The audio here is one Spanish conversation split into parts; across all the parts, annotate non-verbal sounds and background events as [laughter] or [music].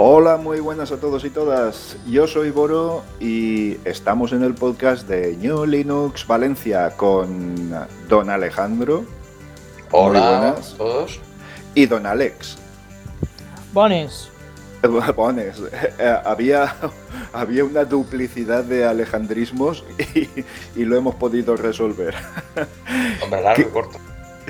Hola, muy buenas a todos y todas. Yo soy Boro y estamos en el podcast de New Linux Valencia con Don Alejandro. Muy Hola buenas. a todos. Y Don Alex. Bones. [laughs] Pones, eh, había, [laughs] había una duplicidad de alejandrismos [laughs] y, y lo hemos podido resolver. Hombre, largo corto.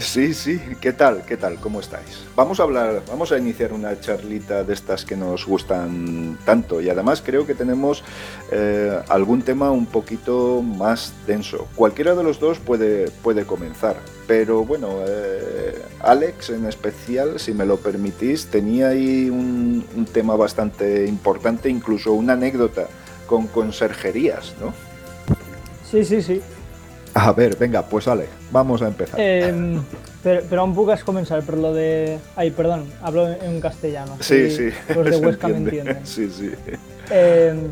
Sí, sí, ¿qué tal? ¿Qué tal? ¿Cómo estáis? Vamos a hablar, vamos a iniciar una charlita de estas que nos gustan tanto y además creo que tenemos eh, algún tema un poquito más denso. Cualquiera de los dos puede, puede comenzar, pero bueno, eh, Alex en especial, si me lo permitís, tenía ahí un, un tema bastante importante, incluso una anécdota con conserjerías, ¿no? Sí, sí, sí. A ver, venga, pues Ale, vamos a empezar. Eh, pero, pero aún puedes comenzar por lo de... Ay, perdón, hablo en castellano. sí, así sí. Los de [laughs] Huesca me entiende. entienden. Sí, sí. Eh,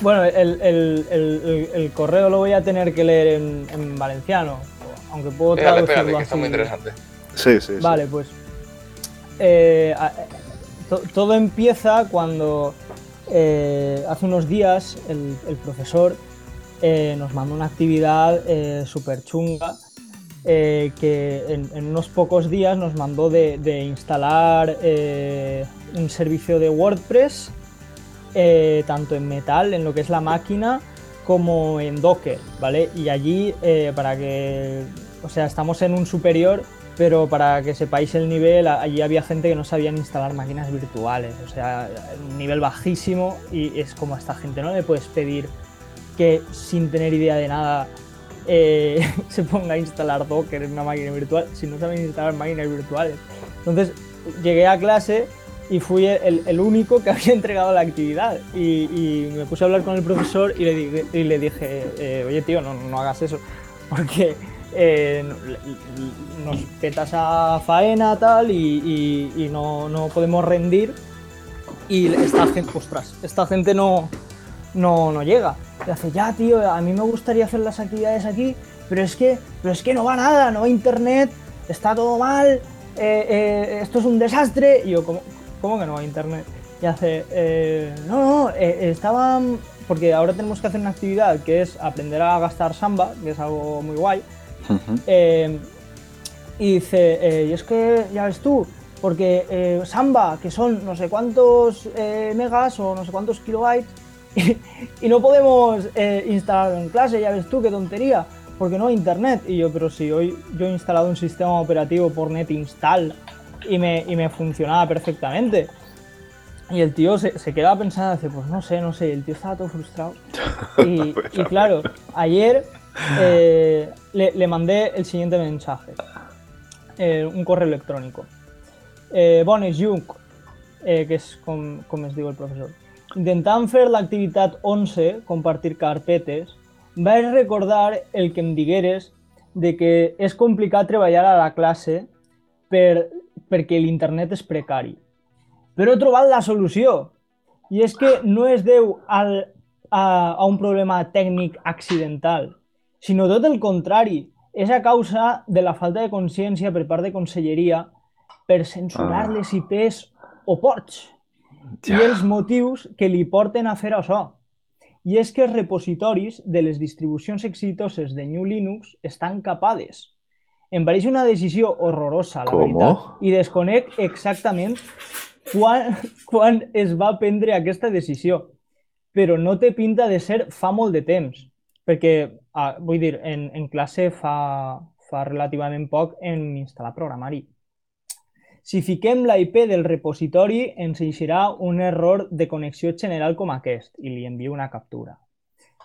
bueno, el, el- el- el- el correo lo voy a tener que leer en, en valenciano, aunque puedo Pégale, traducirlo pégale, que está así. muy interesante. Sí, sí, sí. Vale, pues. eh, to- todo empieza cuando eh, hace unos días el, el profesor eh, nos mandó una actividad súper chunga eh, que en, unos pocos días nos mandó de, instalar eh, un servicio de WordPress eh, tanto en metal, en lo que es la máquina, como en Docker, ¿vale? Y allí, eh, para que, o sea, estamos en un superior, pero para que sepáis el nivel, allí había gente que no sabían instalar máquinas virtuales, o sea, un nivel bajísimo y es como a esta gente, no le puedes pedir que sin tener idea de nada eh, [laughs] se ponga a instalar Docker en una máquina virtual si no saben instalar máquinas virtuales. Entonces llegué a clase y fui el, el único que [laughs] había entregado la actividad y, y me puse a hablar con el profesor y le dije, y le dije eh, oye tío, no, no hagas eso, porque eh, nos petas a faena tal y, y- y no, no podemos rendir y esta gente, ostras, esta gente no, no, no llega. Y hace, ya tío, a mí me gustaría hacer las actividades aquí, pero es que, pero es que no va nada, no va internet, está todo mal, eh, eh, esto es un desastre. Y yo, ¿cómo, cómo que no va internet? Y hace, "Eh, no, no, eh, estaban, porque ahora tenemos que hacer una actividad que es aprender a gastar samba, que es algo muy guay. Y dice, y es que ya ves tú, porque Samba, que son no sé cuántos megas o no sé cuántos kilobytes, [laughs] y, no podemos eh, instalarlo en clase, ya ves tú, qué tontería, porque no hay internet. Y yo, pero si hoy yo he instalado un sistema operativo por NetInstall y me, y me funcionaba perfectamente. Y el tío se, se quedaba pensando, dice, pues no sé, no sé, el tío estaba todo frustrado. [laughs] Y, y claro, ayer eh, le, le mandé el siguiente mensaje, eh, un correo electrónico. Eh, bones, Junc, eh, que és com, com es diu el professor. Intentant fer l'activitat 11, compartir carpetes, vaig recordar el que em digueres de que és complicat treballar a la classe per, perquè l'internet és precari. Però he trobat la solució. I és que no es deu al, a, a un problema tècnic accidental, sinó tot el contrari. És a causa de la falta de consciència per part de conselleria per censurar Ah. les IPs o ports i els motius que li porten a fer això. I és que els repositoris de les distribucions exitoses de New Linux estan capades. Em pareix una decisió horrorosa, la ¿Cómo? veritat, i desconec exactament quan, quan es va prendre aquesta decisió. Però no té pinta de ser fa molt de temps, perquè, ah, vull dir, en, en classe fa, fa relativament poc en instal·lar programari. Si fiquem la IP del repositori, ens eixirà un error de connexió general com aquest i li envio una captura.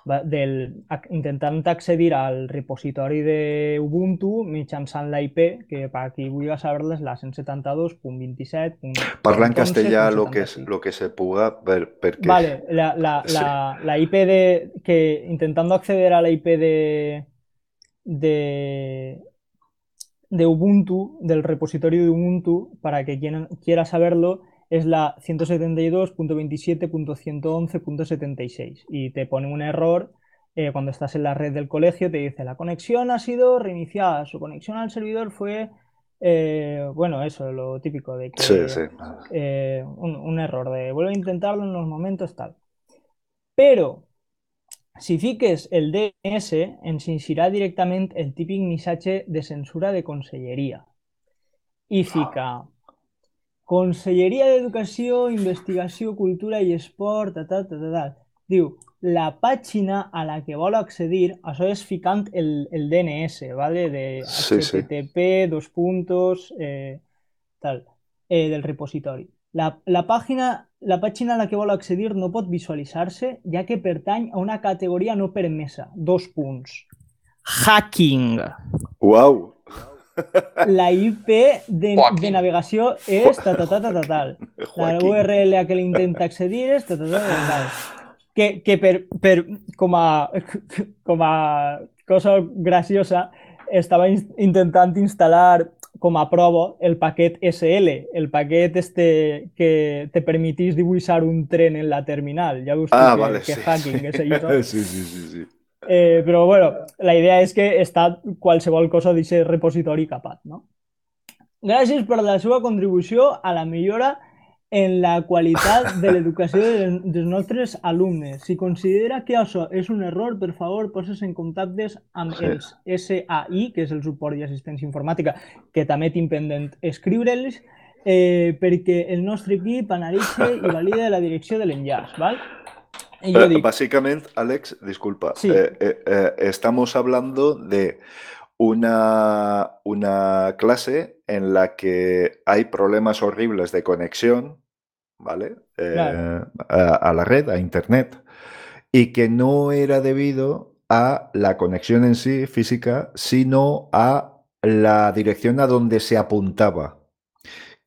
del, intentant accedir al repositori de Ubuntu mitjançant la IP, que per qui vulgui saber-les, la 172.27. Parla en castellà lo que, lo que se puga, per, perquè... Vale, la, la, sí. la, la IP de... que intentando acceder a la IP de... de de Ubuntu, del repositorio de Ubuntu, para que quien quiera saberlo, es la 172.27.111.76 y te pone un error eh, cuando estás en la red del colegio, te dice la conexión ha sido reiniciada, su conexión al servidor fue, eh, bueno, eso, lo típico de que sí, sí. Eh, un, un, error de vuelve a intentarlo en unos momentos tal. Pero si fiques el DNS, ens eixirà directament el típic missatge de censura de conselleria. I fica Conselleria d'Educació, Investigació, Cultura i Esport, ta, ta, ta, ta, ta. Diu, la pàgina a la que vol accedir, això és ficant el, el DNS, ¿vale? de sí, HTTP, sí. dos puntos, eh, tal, eh, del repositori. La, la, pàgina, la pàgina a la que vol accedir no pot visualitzar-se, ja que pertany a una categoria no permesa. Dos punts. Hacking. Uau! La IP de, de navegació és ta, ta, ta, ta, ta, tal. La URL a que l'intenta accedir és ta, ta, ta, ta, tal. Que, que per, per, com, a, com a cosa graciosa estava intentant instal·lar com a prova el paquet SL, el paquet este que te permitís dibuixar un tren en la terminal. Ja veus ah, que, vale, que sí. hacking és [laughs] això. Sí, sí, sí, sí. Eh, però bueno, la idea és que està qualsevol cosa d'aquest repositori capat. No? Gràcies per la seva contribució a la millora en la qualitat [laughs] de l'educació dels nostres alumnes. Si considera que això és un error, per favor, poses en contactes amb Sí. els SAI, que és el suport i assistència informàtica, que també tinc pendent escriure'ls, eh, perquè el nostre equip analitza i valida la direcció de l'enllaç. yo Eh, digo, básicamente, Alex, disculpa, Sí. eh, eh, estamos hablando de una, una clase en la que hay problemas horribles de conexión, ¿vale? Eh, Claro. a, a la red, a Internet, y que no era debido a la conexión en sí física, sino a la dirección a donde se apuntaba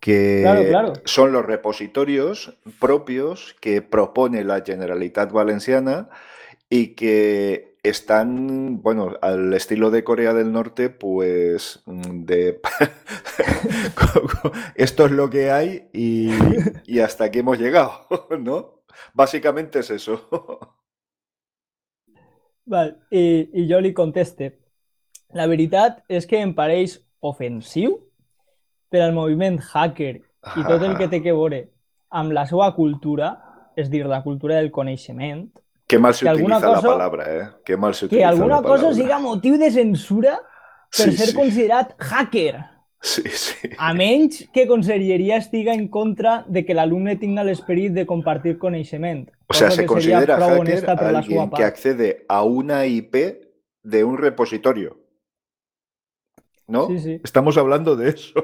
que Claro, claro. son los repositorios propios que propone la Generalitat Valenciana y que están, bueno, al estilo de Corea del Norte, pues mm, de [laughs] esto es lo que hay y, y hasta aquí hemos llegado, [laughs] ¿no? Básicamente es eso. Val, i, i jo li conteste. La veritat és que em pareix ofensiu per al moviment hacker i tot el que té que veure amb la cultura, és dir, la cultura del coneixement, Qué mal se Que alguna utiliza la palabra, ¿eh? Qué mal se que utiliza alguna la cosa siga motiu de censura per Sí, ser sí. considerat hacker. Sí, sí. A menys que Conselleria estiga en contra de que l'alumne tinga l'esperit de compartir coneixement. O sea, se que considera hacker alguien que accede a una IP de un repositorio. ¿No? Sí, sí. Estamos hablando de eso.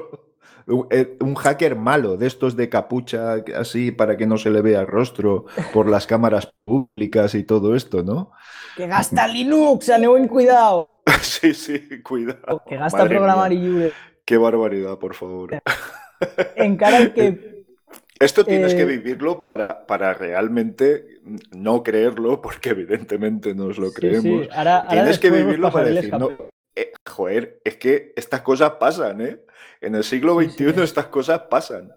Un, eh, un hacker malo, de estos de capucha así para que no se le vea el rostro por las cámaras públicas y todo esto, ¿no? Que gasta Linux, aneu en cuidado. [laughs] Sí, sí, cuidado. Que gasta Madre programari mía, lliure. Qué barbaridad, por favor. [laughs] Encara que [laughs] Esto tienes que Eh, vivirlo para, para realmente no creerlo, porque evidentemente nos lo creemos. sí, Tienes que vivirlo para decir, no. Eh, joder, es que estas cosas pasan, ¿eh? En el siglo Sí, XXI sí. estas cosas pasan.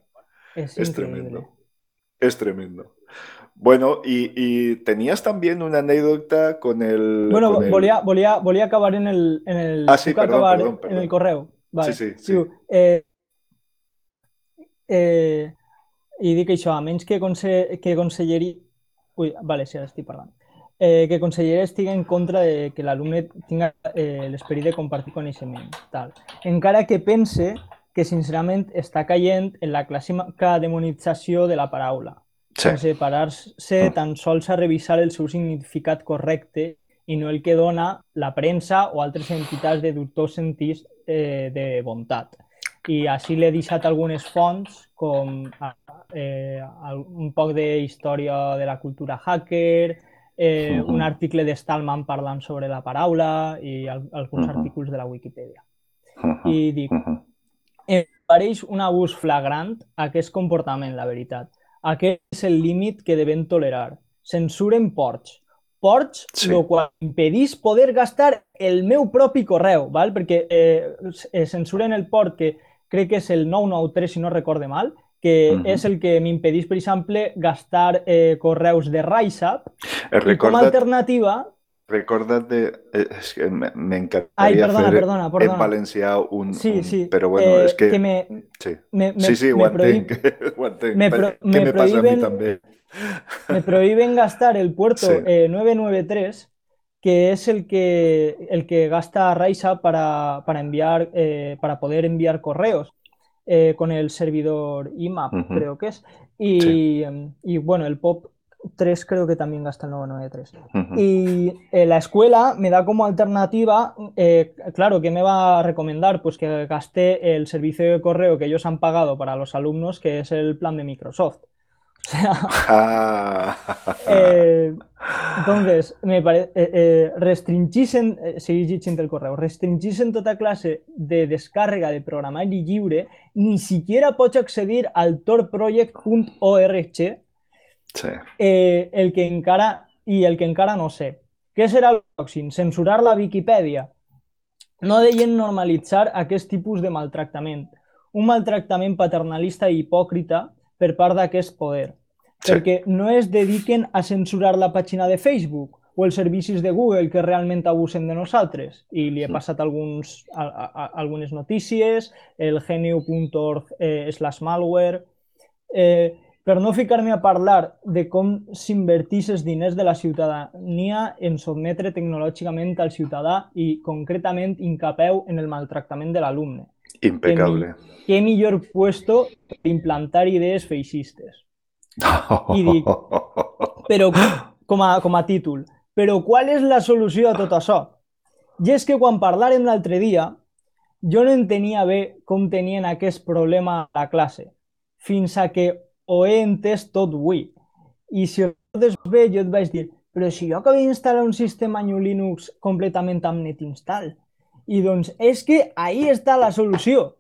Es tremendo. Es tremendo. Bueno, y, y tenías también una anécdota con el... Bueno, con el- volia, volia acabar en el... En el Ah, sí, perdón, acabar perdón, en perdón. el correu. Vale. Sí, sí, sí. Diu, eh, eh, I dic això, a menys que, conse que Conselleria... Ui, vale, sí, ara estic parlant. Eh, que Conselleria estigui en contra de que l'alumne tinga eh, l'esperit de compartir coneixement. Tal. Encara que pense que sincerament està caient en la clàssica demonització de la paraula. Sí. sense parar-se tan sols a revisar el seu significat correcte i no el que dona la premsa o altres entitats de dubtós sentits eh, de bondat. I així l'he deixat algunes fonts com eh, un poc de història de la cultura hacker, eh, uh -huh. un article de Stallman parlant sobre la paraula i al, alguns uh -huh. articles de la Wikipedia. Uh -huh. I dic, em pareix un abús flagrant aquest comportament, la veritat. Aquest és el límit que devem tolerar. Censuren ports. Ports, sí. lo qual impedís poder gastar el meu propi correu, val? perquè eh, eh, censuren el port que crec que és el 993, si no recorde mal, que uh -huh. és el que m'impedís, per exemple, gastar eh, correus de RiseUp. Eh, I com a alternativa... Recorda't de... És que m'encantaria perdona, fer perdona, perdona. en valencià un... Sí, un... sí. Però bueno, eh, és que... que me, sí. Me, me, sí, sí, ho me entenc. prohib... Ho [laughs] entenc. Me, pro... Què me, me passa a mi també? [laughs] Me prohíben gastar el puerto Sí. eh, 993, que es el que, el que gasta Raisa para, para, enviar, eh, para poder enviar correos eh, con el servidor IMAP, creo que es. Y, Sí. y bueno, el POP 3 creo que también gasta el 993. Ujú. Y eh, la escuela me da como alternativa, eh, claro, ¿qué me va a recomendar? Pues que gasté el servicio de correo que ellos han pagado para los alumnos, que es el plan de Microsoft. O sea, Ah. eh, entonces, me parece, eh, eh, restringisen, eh, seguís llegint el correu, restringisen tota classe de descàrrega de programari lliure, ni siquiera pots accedir al torproject.org, Sí. eh, el que encara, i el que encara no sé. Què serà el pròxim? Censurar la Viquipèdia? No deien normalitzar aquest tipus de maltractament. Un maltractament paternalista i hipòcrita per part d'aquest poder. Sí. Perquè no es dediquen a censurar la pàgina de Facebook o els servicis de Google que realment abusen de nosaltres. I li he passat alguns, a, a, a, algunes notícies, el geniu.org eh, slash malware... Eh, per no ficar-me a parlar de com s'invertís els diners de la ciutadania en sotmetre tecnològicament al ciutadà i concretament incapeu en el maltractament de l'alumne. Impecable. Què millor puesto per implantar idees feixistes? I dic, [laughs] però com a, com a títol, però qual és la solució a tot això? I és que quan parlàrem l'altre dia, jo no entenia bé com tenien aquest problema a la classe, fins a que ho he entès tot avui. I si ho recordes bé, jo et vaig dir, però si jo acabo d'instal·lar un sistema New Linux completament amb netinstall. I doncs és que ahí està la solució.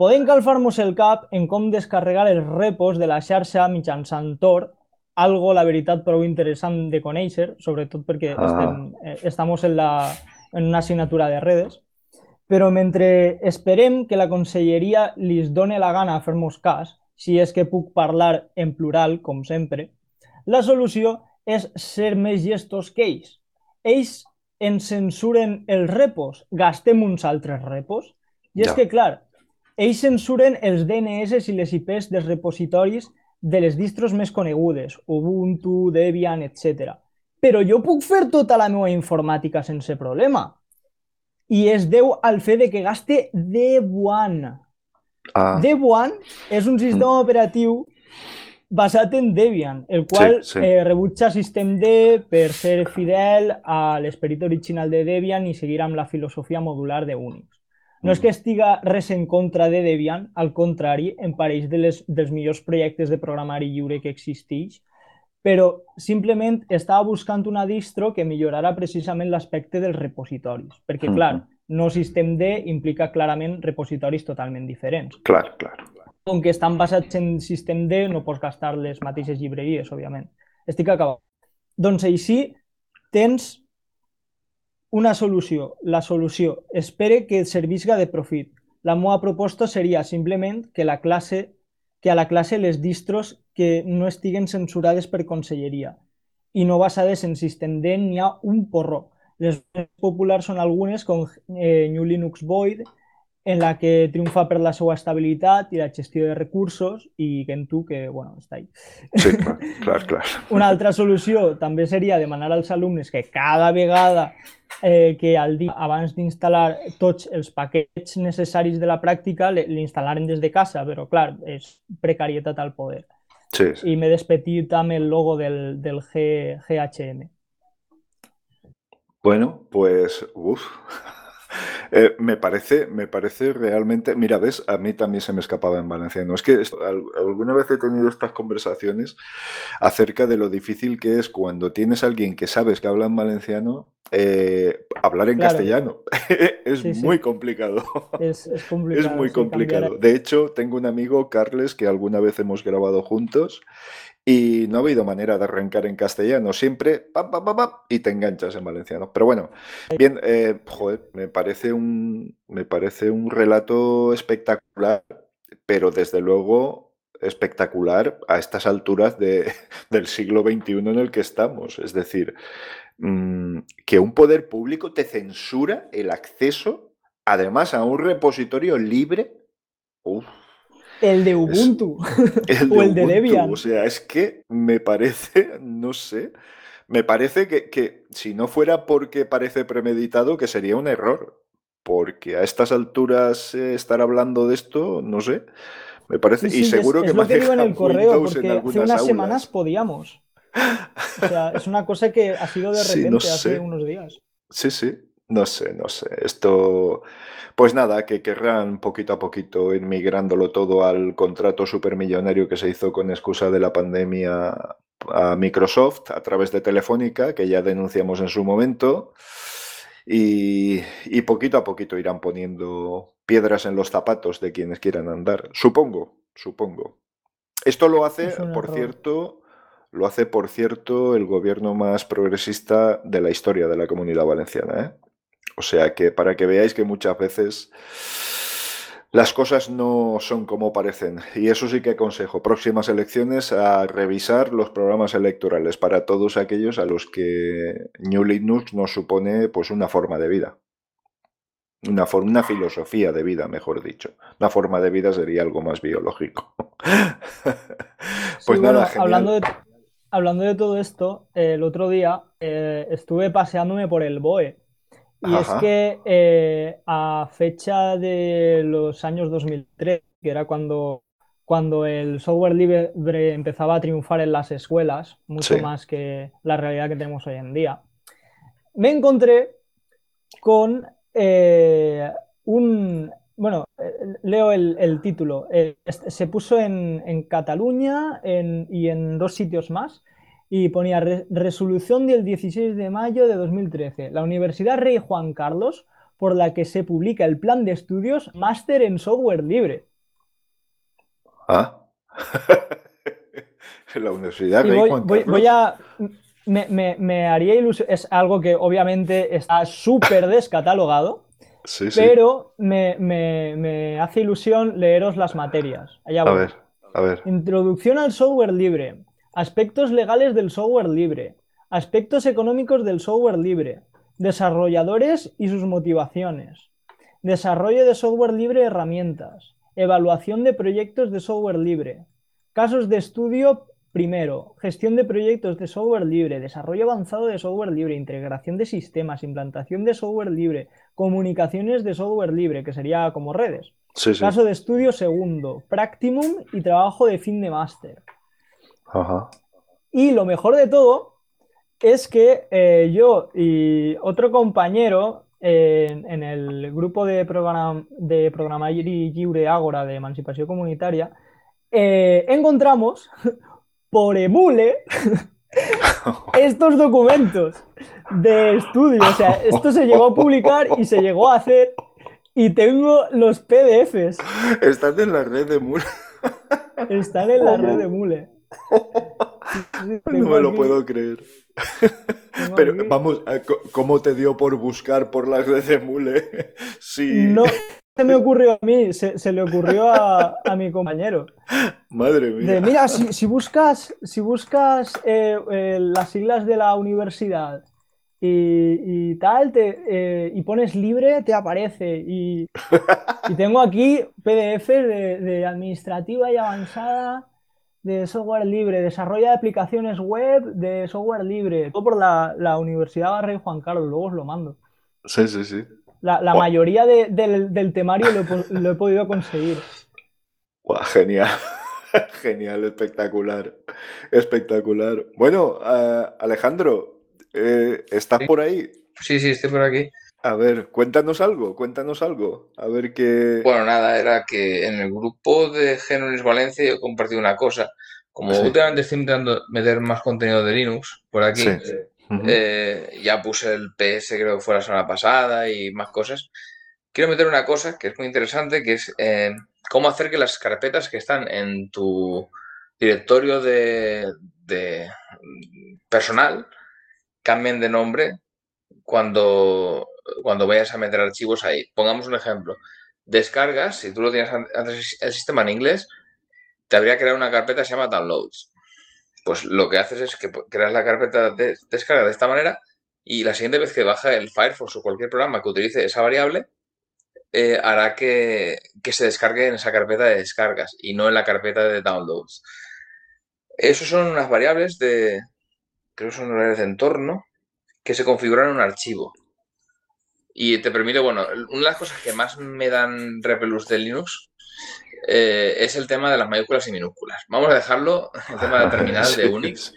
Podem calfar-nos el cap en com descarregar els repos de la xarxa mitjançant Tor, algo, la veritat, prou interessant de conèixer, sobretot perquè Ah. estem, eh, estamos en, la, en una assignatura de redes, però mentre esperem que la conselleria li done la gana a fer-nos cas, si és que puc parlar en plural, com sempre, la solució és ser més gestos que ells. Ells ens censuren els repos, gastem uns altres repos. I és Ja. que, clar, ells censuren els DNS i les IPs dels repositoris de les distros més conegudes, Ubuntu, Debian, etc. Però jo puc fer tota la meva informàtica sense problema. I es deu al fet de que gaste Debian. Ah, Debian és un sistema operatiu basat en Debian, el qual Sí, sí. Eh, rebutja systemd per ser fidel a l'esperit original de Debian i seguir amb la filosofia modular de Unix. No és que estiga res en contra de Debian, al contrari, em pareix de les, dels millors projectes de programari lliure que existeix, però simplement estava buscant una distro que millorara precisament l'aspecte dels repositoris, perquè, Mhm. clar, no systemd implica clarament repositoris totalment diferents. clar, clar. Com que estan basats en systemd, no pots gastar les mateixes llibreries, òbviament. Estic acabant. Doncs així tens una solució. La solució, espere que servisca de profit. La meva proposta seria simplement que, la classe, que a la classe les distros que no estiguen censurades per conselleria i no basades en systemd n'hi ha un porró. Les populars són algunes com eh, New Linux Void, en la que triomfa per la seva estabilitat i la gestió de recursos i Gentoo, que bueno, està ahí. Sí, clar, [laughs] clar, clar. Una altra solució també seria demanar als alumnes que cada vegada eh, que al dia abans d'instal·lar tots els paquets necessaris de la pràctica l'instal·laren des de casa, però clar, és precarietat al poder. Sí, sí. I m'he despetit amb el logo del, del G, GHM. Bueno, pues, uff. Eh, me parece, me parece realmente. Mira, ves, a mí también se me escapaba en valenciano. Es que alguna vez he tenido estas conversaciones acerca de lo difícil que es cuando tienes a alguien que sabes que habla en valenciano, eh, hablar en castellano. [laughs] [laughs] es muy complicado. Es, complicado. Es muy complicado. De hecho, tengo un amigo, Carles, que alguna vez hemos grabado juntos y no ha habido manera de arrancar en castellano, siempre pam, pam, pam, y te enganchas en valenciano. Pero bueno, bien, eh, joder, me parece, un, me parece un relato espectacular, pero desde luego espectacular a estas alturas de, [laughs] del siglo XXI en el que estamos. Es decir, mm, que un poder público te censura el acceso, además, a un repositorio libre. Uf, [laughs] el de Ubuntu. o el de Debian. O sea, es que me parece, [laughs] no sé, me parece que, si no fuera porque parece premeditado, que sería un error. Porque a estas alturas eh, estar hablando de esto, no sé, me parece. y seguro que es lo que digo en el correo, porque hace unas semanas podíamos. O sea, es una cosa que ha sido de [laughs] repente hace unos días. Sí, sí. No sé, no sé. Esto, pues nada, que querrán poquito a poquito ir migrándolo todo al contrato supermillonario que se hizo con excusa de la pandemia a Microsoft a través de Telefónica, que ya denunciamos en su momento. Y, poquito a poquito irán poniendo piedras en los zapatos de quienes quieran andar. Supongo, supongo. Esto lo hace, por cierto, lo hace, por cierto, el gobierno más progresista de la historia de la comunidad valenciana. ¿eh? O sea que para que veáis que muchas veces las cosas no son como parecen. Y eso sí que aconsejo. Próximas elecciones a revisar los programas electorales para todos aquellos a los que New Linux nos supone pues una forma de vida. Una, una filosofía de vida, mejor dicho. Una forma de vida sería algo más biológico. [laughs] pues nada, Hablando de, hablando de todo esto, el otro día eh, estuve paseándome por el BOE y es que eh, a fecha de los años 2003, que era cuando, cuando el software libre empezaba a triunfar en las escuelas, mucho más que la realidad que tenemos hoy en día, me encontré con eh, un... Bueno, eh, leo el, título. se puso en, Cataluña y en dos sitios más y ponía resolución del 16 de mayo de 2013. La Universidad Rey Juan Carlos, por la que se publica el plan de estudios Máster en Software Libre. Ah. [laughs] la Universidad Rey Juan Carlos. Voy, a. Me, haría ilusión. Es algo que obviamente está súper descatalogado. [laughs] Sí, sí. Pero me, hace ilusión leeros las materias. Allá a ver, a ver. Introducción al software libre. Aspectos legales del software libre. Aspectos económicos del software libre. Desarrolladores y sus motivaciones. Desarrollo de software libre herramientas. Evaluación de proyectos de software libre. Casos de estudio primero. Gestión de proyectos de software libre. Desarrollo avanzado de software libre. Integración de sistemas. Implantación de software libre. Comunicaciones de software libre, que sería como redes. Caso de estudio segundo. Practimum y trabajo de fin de máster. Y lo mejor de todo es que eh, yo y otro compañero en el grupo de, programa, de Programari Lliure Ágora de Emancipación Comunitaria eh, encontramos [laughs] por emule [laughs] estos documentos de estudio. O sea, esto se llegó a publicar y se llegó a hacer y tengo los PDFs. Están en la red de Mule. Están en la red de Mule. No me lo puedo creer. Pero vamos, ¿cómo te dio por buscar por las redes de Mule? [laughs] Sí. No se me ocurrió a mí, se, le ocurrió a, mi compañero. Madre mía. mira, si, buscas, si buscas eh, eh, las siglas de la universidad y, tal, te, eh, y pones libre, te aparece. Y, tengo aquí PDF de administrativa y avanzada de software libre, desarrolla aplicaciones web de software libre, todo por la, Universidad Rey Juan Carlos, luego os lo mando. Sí, sí, sí. La, mayoría del, temario lo, he podido conseguir. genial, [laughs] genial, espectacular, espectacular. Bueno, eh, Alejandro, eh, ¿estás por ahí? Sí, sí, estoy por aquí. A ver, cuéntanos algo, cuéntanos algo. A ver qué. Bueno, nada, era que en el grupo de Genonis Valencia yo compartí una cosa. Como últimamente estoy intentando meter más contenido de Linux por aquí, eh, ya puse el PS, creo que fue la semana pasada y más cosas. Quiero meter una cosa que es muy interesante, que es eh, cómo hacer que las carpetas que están en tu directorio de, de personal cambien de nombre cuando, cuando vayas a meter archivos ahí. Pongamos un ejemplo. Descargas, si tú lo tienes antes el sistema en inglés, te habría creado una carpeta que se llama Downloads. Pues lo que haces es que creas la carpeta de descarga de esta manera y la siguiente vez que baja el Firefox o cualquier programa que utilice esa variable, eh, hará que, se descargue en esa carpeta de descargas y no en la carpeta de downloads. Esos son unas variables de, creo que son variables de entorno, que se configuran en un archivo. Y te permite, bueno, una de las cosas que más me dan repelús de Linux eh, es el tema de las mayúsculas y minúsculas. Vamos a dejarlo, el tema de [laughs] terminal de Unix,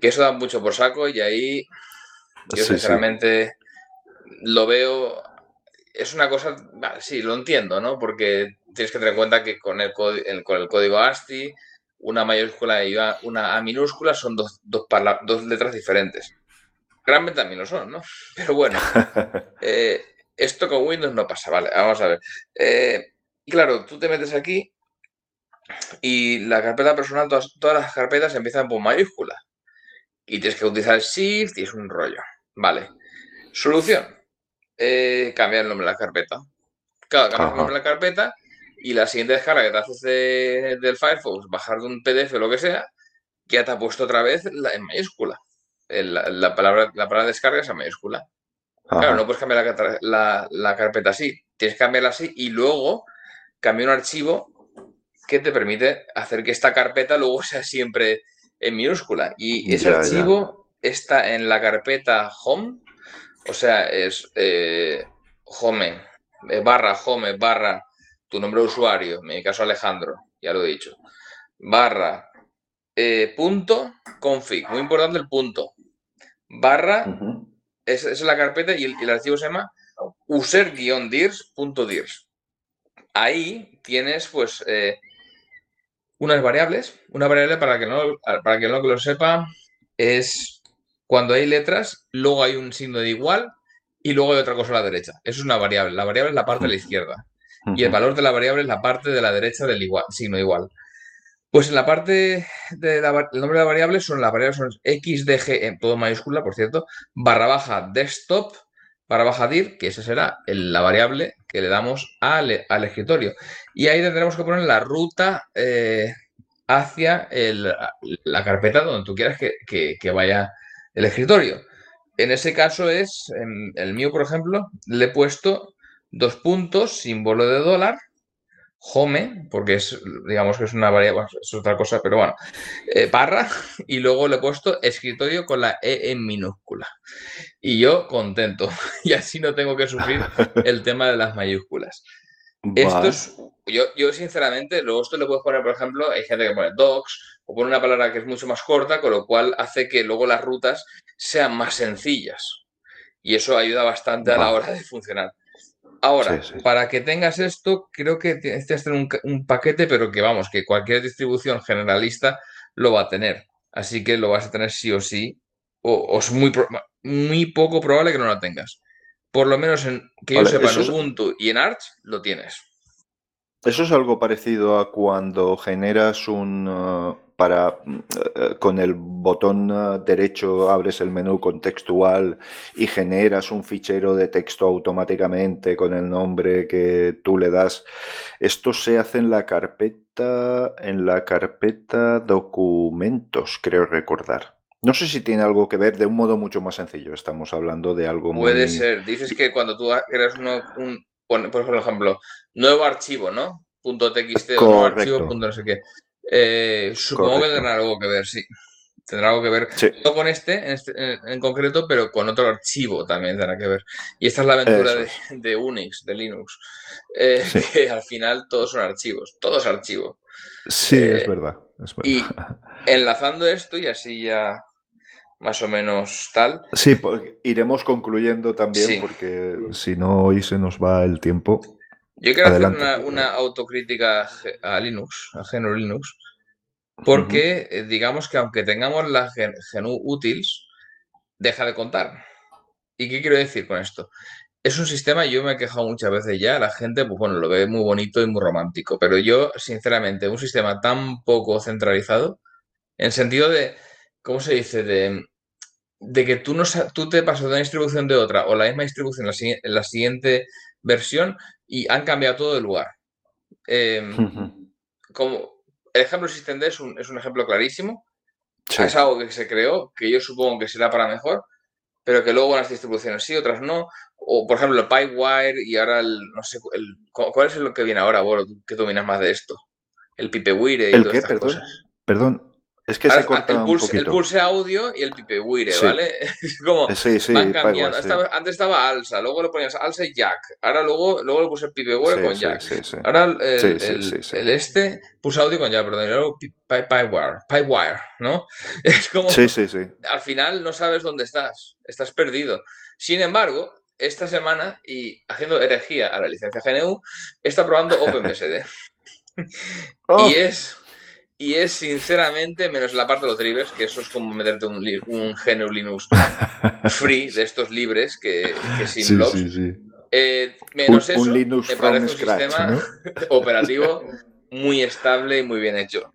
que eso da mucho por saco y ahí yo sinceramente lo veo, es una cosa, sí, lo entiendo, ¿no? Porque tienes que tener en cuenta que con el, con el código ASCII, una mayúscula y una A minúscula son dos, dos, dos letras diferentes. Realmente también lo son, ¿no? Pero bueno, [laughs] eh, esto con Windows no pasa, vale, vamos a ver. Eh, claro, tú te metes aquí y la carpeta personal, todas, todas las carpetas empiezan por mayúscula. Y tienes que utilizar el Shift y es un rollo. Vale. Solución. Eh, cambiar el nombre de la carpeta. Claro, cambias el nombre de la carpeta y la siguiente descarga que te haces del Firefox, bajar de un PDF o lo que sea, ya te ha puesto otra vez en mayúscula. La, palabra, la palabra descarga es en mayúscula. Claro, no puedes cambiar la, carpeta así. Tienes que cambiarla así y luego cambiar un archivo que te permite hacer que esta carpeta luego sea siempre en minúscula. Y ese archivo está en la carpeta home, o sea, es eh, home, eh, barra home, barra tu nombre de usuario, en mi caso Alejandro, ya lo he dicho, barra eh, punto config, muy importante el punto, barra, esa es, la carpeta y el, archivo se llama user-dirs.dirs. Ahí tienes pues unas variables, una variable para que no, para que no lo sepa, es cuando hay letras, luego hay un signo de igual y luego hay otra cosa a la derecha. Eso es una variable. La variable es la parte de la izquierda y el valor de la variable es la parte de la derecha del igual, signo igual. Pues en la parte del nombre de la variable son las variables son xdg en todo mayúscula, por cierto, barra baja desktop, barra baja dir, que esa será la variable que le damos al, escritorio. Y ahí tendremos que poner la ruta eh, hacia la carpeta donde tú quieras que, vaya el escritorio. En ese caso es, en el mío, por ejemplo, le he puesto dos puntos, símbolo de dólar, home, porque es, digamos que es una variable, es otra cosa, pero bueno, eh, barra, [laughs] y luego le he puesto escritorio con la E en minúscula. Y yo contento, [laughs] y así no tengo que sufrir [laughs] el tema de las mayúsculas. Esto es, yo, yo sinceramente, luego esto le puedes poner, por ejemplo, hay gente que pone docs o pone una palabra que es mucho más corta, con lo cual hace que luego las rutas sean más sencillas. Y eso ayuda bastante a la hora de funcionar. Ahora, para que tengas esto, creo que tienes que tener un, paquete, pero que vamos, que cualquier distribución generalista lo va a tener. Así que lo vas a tener sí o sí, o, es muy, muy poco probable que no lo tengas. Por lo menos en que yo sepa, en Ubuntu y en Arch lo tienes. Eso es algo parecido a cuando generas un, uh, para eh, con el botón eh, derecho abres el menú contextual y generas un fichero de texto automáticamente con el nombre que tú le das. Esto se hace en la carpeta en la carpeta documentos, creo recordar. No sé si tiene algo que ver de un modo mucho más sencillo. Estamos hablando de algo Puede ser. Dices que cuando tú creas un, por ejemplo, nuevo archivo, ¿no? .txt o nuevo archivo, punto no sé qué. Eh, supongo que tendrá algo que ver, sí. Tendrá algo que ver, no con este, este en, concreto, pero con otro archivo también tendrá que ver. Y esta es la aventura de, Unix, de Linux, eh, [laughs] que al final todos son archivos, todos archivos. Sí, es, eh, verdad, Y enlazando esto, y así ya más o menos tal. Sí, pues, iremos concluyendo también porque si no hoy se nos va el tiempo. Yo quiero hacer una, autocrítica a Linux, a GNU Linux, porque eh, digamos que aunque tengamos la GNU Utils, deja de contar. ¿Y qué quiero decir con esto? Es un sistema, yo me he quejado muchas veces ya, la gente, pues bueno, lo ve muy bonito y muy romántico, pero yo, sinceramente, un sistema tan poco centralizado, en sentido de, ¿cómo se dice? De, de que tú, no, tú te pasas de una distribución de otra o la misma distribución en la, siguiente versión y han cambiado todo de lugar. Em, como el ejemplo existente es un, es un ejemplo clarísimo. Es algo que se creó, que yo supongo que será para mejor, pero que luego las distribuciones sí, otras no. O, por ejemplo, el PipeWire y ahora el, no sé, el, ¿cuál es lo que viene ahora, Boro, que dominas más de esto? El PipeWire y ¿El todas qué? Estas cosas. Perdón, es que se corta el, pulse, un poquito. el pulse audio y el pipewire, ¿vale? Es [laughs] como sí, sí, van cambiando. antes estaba alza, luego le ponías alza y jack. Ahora luego, luego le puse el pipewire con jack. Ahora el, el, este pulse audio con jack, perdón. Y luego pipewire, pipewire, ¿no? [laughs] Es como. Sí, sí, sí. Al final no sabes dónde estás. Estás perdido. Sin embargo, esta semana, y haciendo herejía a la licencia GNU, está probando [laughs] OpenBSD. oh. Y es y es sinceramente, menos la parte de los drivers, que eso es como meterte un, un GNU Linux [laughs] free de estos libres que, sin sí, blogs. Eh, menos eso, me parece un sistema [laughs] operativo muy estable y muy bien hecho.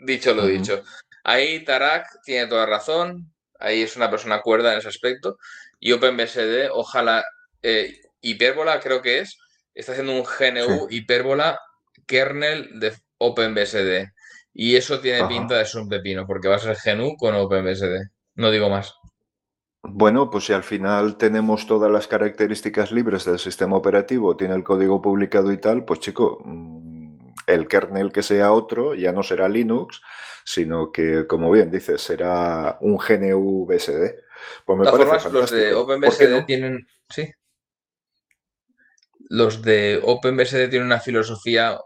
dicho lo dicho. Ahí Tarak tiene toda razón. Ahí es una persona cuerda en ese aspecto. Y OpenBSD, ojalá. Eh, Hipérbola creo que es. Está haciendo un GNU Hipérbola kernel de OpenBSD. Y eso tiene pinta de ser un pepino, porque va a ser GNU con OpenBSD. No digo más. Bueno, pues si al final tenemos todas las características libres del sistema operativo, tiene el código publicado y tal, pues chico, mm, el kernel que sea otro ya no será Linux, sino que, como bien dices, será un GNU BSD. Pues me parece formas, los de OpenBSD tienen. Sí. Los de OpenBSD tienen una filosofía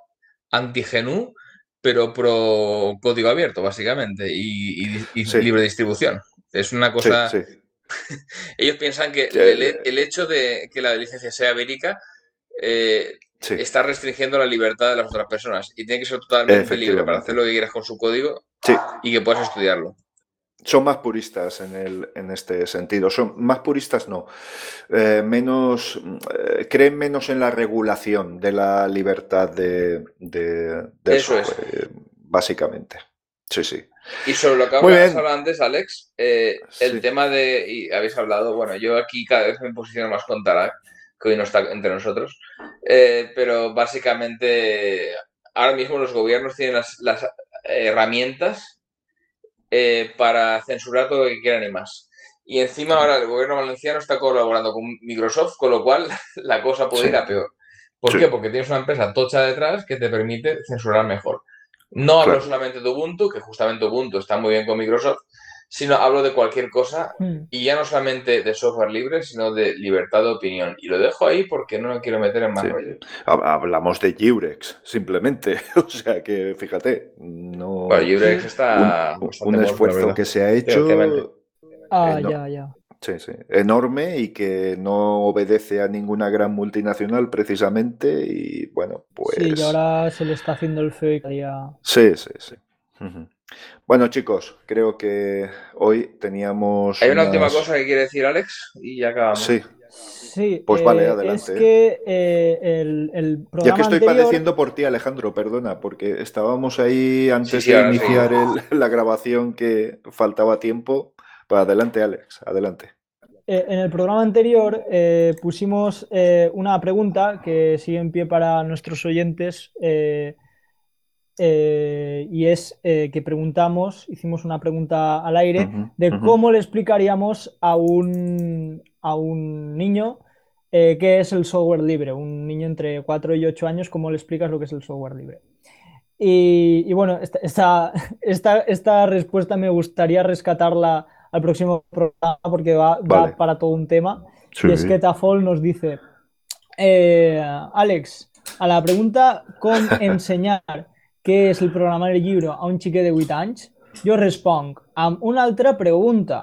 anti-GNU pero pro código abierto, básicamente, y, libre distribución. Es una cosa... [laughs] Ellos piensan que el, hecho de que la licencia sea ibérica eh, está restringiendo la libertad de las otras personas y tiene que ser totalmente libre para hacer lo que quieras con su código y que puedas estudiarlo son más puristas en, el, en este sentido. Son más puristas, no. Eh, menos eh, creen menos en la regulación de la libertad de, de, Eso es. básicamente. Sí, sí. Y sobre lo que hablado antes, Alex, eh, el tema de. Y habéis hablado, bueno, yo aquí cada vez me posiciono más con Tarak, que hoy no está entre nosotros. pero básicamente, ahora mismo los gobiernos tienen las, las herramientas eh, para censurar todo lo que quieran y más. Y encima ahora el gobierno valenciano está colaborando con Microsoft, con lo cual [laughs] la cosa puede ir a peor. ¿Por qué? Porque tienes una empresa tocha detrás que te permite censurar mejor. No hablo solamente de Ubuntu, que justamente Ubuntu está muy bien con Microsoft, sino hablo de cualquier cosa hmm. y ya no solamente de software libre, sino de libertad de opinión. Y lo dejo ahí porque no me quiero meter en más rollo. Hablamos de Jurex, simplemente. [laughs] o sea que, fíjate, no... Bueno, está... Un, esfuerzo que se ha hecho... Ah, ya, ya. Sí, sí. Enorme y que no obedece a ninguna gran multinacional precisamente y bueno, pues... Sí, y ahora se le está haciendo el feo y Sí, sí, sí. Bueno, chicos, creo que hoy teníamos. Hay una última cosa que quiere decir Alex y ya acabamos. Sí. Sí, pues vale, eh, adelante. Es que eh, el, programa. Ya que estoy padeciendo por ti, Alejandro, perdona, porque estábamos ahí antes de iniciar [laughs] la grabación que faltaba tiempo. Pues adelante, Alex, adelante. Eh, en el programa anterior pusimos una pregunta que sigue en pie para nuestros oyentes eh, y es eh, que preguntamos, hicimos una pregunta al aire de cómo le explicaríamos a un, a un niño eh, qué es el software libre, un niño entre 4 y 8 años, cómo le explicas lo que es el software libre. Y, bueno, esta, [laughs] esta, esta, respuesta me gustaría rescatarla al próximo programa porque va, para todo un tema. Y es que Tafol nos dice, Alex, a la pregunta con [laughs] enseñar què és el programari lliure a un xiquet de 8 anys, jo responc, amb una altra pregunta.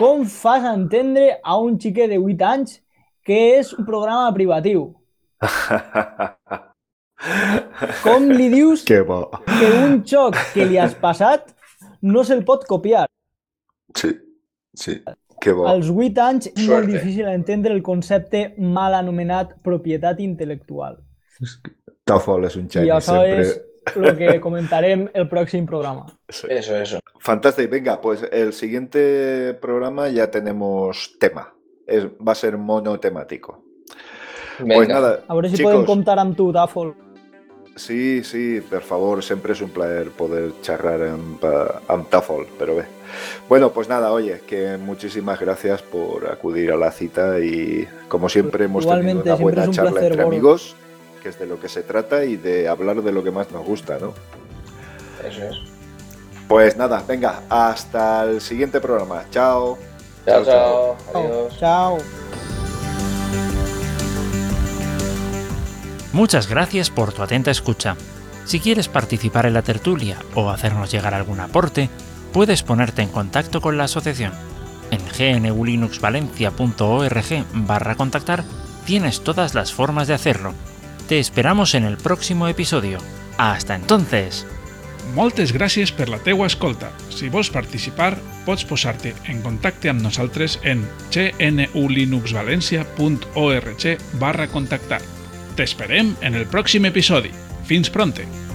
Com fas entendre a un xiquet de 8 anys que és un programa privatiu? Com li dius que, bo. que un xoc que li has passat no se'l pot copiar? Sí, sí. Que bo. Als 8 anys és molt difícil entendre el concepte mal anomenat propietat intel·lectual. Tafol és un geni. I sempre. El que comentarem el pròxim programa. Sí. Eso, eso. Fantástico. Venga, pues el siguiente programa ya tenemos tema. Es, va a ser monotemático. Venga. Pues nada, A veure si chicos, podem comptar amb tu, Tàfol. Sí, sí, por favor, siempre es un placer poder charlar en, amb Tafol, pero ve. Bueno, pues nada, oye, que muchísimas gracias por acudir a la cita y como siempre hemos Igualmente, tenido una buena charla placer, entre amigos, que es de lo que se trata y de hablar de lo que más nos gusta, ¿no? Eso es. Pues nada, venga, hasta el siguiente programa. Chao. Chao, Chao, chao. Adiós. Chao. Muchas gracias por tu atenta escucha. Si quieres participar en la tertulia o hacernos llegar algún aporte, puedes ponerte en contacto con la asociación. En gnulinuxvalencia.org barra contactar tienes todas las formas de hacerlo. Te esperamos en el próximo episodio. Hasta entonces. Moltes gràcies per la teua escolta. Si vols participar, pots posar-te en contacte amb nosaltres en gnulinuxvalencia.org barra contactar. T'esperem en el pròxim episodi. Fins pronte!